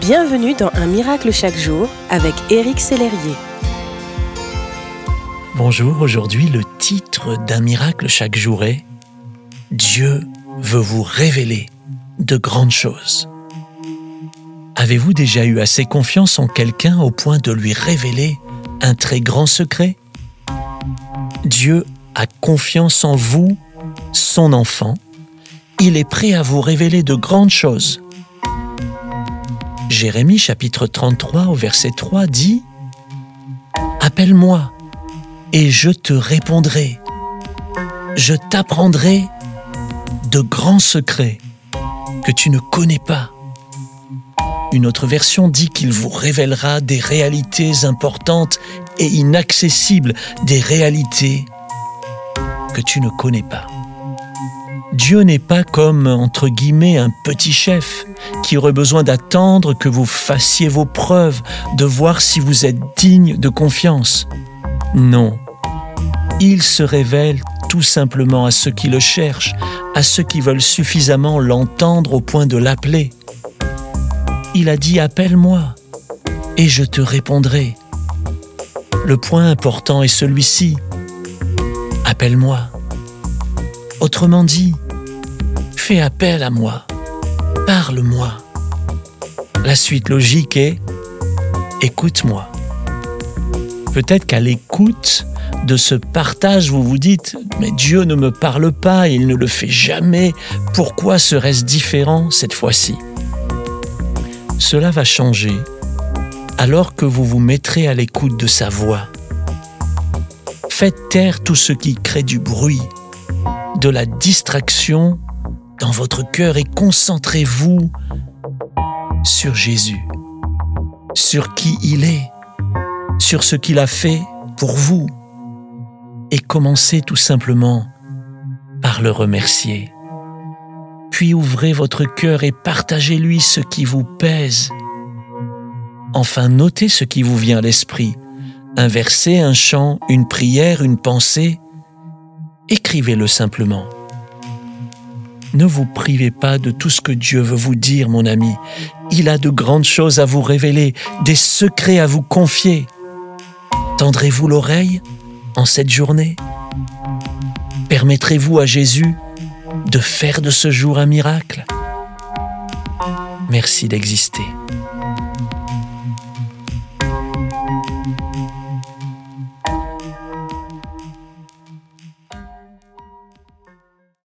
Bienvenue dans Un miracle chaque jour avec Éric Sellerier. Bonjour, aujourd'hui le titre d'Un miracle chaque jour est Dieu veut vous révéler de grandes choses. Avez-vous déjà eu assez confiance en quelqu'un au point de lui révéler un très grand secret? Dieu a confiance en vous, son enfant. Il est prêt à vous révéler de grandes choses. Jérémie chapitre 33 au verset 3 dit ⁇ Appelle-moi et je te répondrai. Je t'apprendrai de grands secrets que tu ne connais pas. Une autre version dit qu'il vous révélera des réalités importantes et inaccessibles, des réalités que tu ne connais pas. Dieu n'est pas comme, entre guillemets, un petit chef qui aurait besoin d'attendre que vous fassiez vos preuves, de voir si vous êtes digne de confiance. Non. Il se révèle tout simplement à ceux qui le cherchent, à ceux qui veulent suffisamment l'entendre au point de l'appeler. Il a dit Appelle-moi et je te répondrai. Le point important est celui-ci. Appelle-moi. Autrement dit, fais appel à moi, parle-moi. La suite logique est écoute-moi. Peut-être qu'à l'écoute de ce partage, vous vous dites, mais Dieu ne me parle pas, il ne le fait jamais, pourquoi serait-ce différent cette fois-ci? Cela va changer alors que vous vous mettrez à l'écoute de sa voix. Faites taire tout ce qui crée du bruit, de la distraction dans votre cœur et concentrez-vous sur Jésus, sur qui il est, sur ce qu'il a fait pour vous et commencez tout simplement par le remercier. Puis ouvrez votre cœur et partagez-lui ce qui vous pèse. Enfin, notez ce qui vous vient à l'esprit. Un verset, un chant, une prière, une pensée. Écrivez-le simplement. Ne vous privez pas de tout ce que Dieu veut vous dire, mon ami. Il a de grandes choses à vous révéler, des secrets à vous confier. Tendrez-vous l'oreille en cette journée? Permettrez-vous à Jésus de faire de ce jour un miracle? Merci d'exister.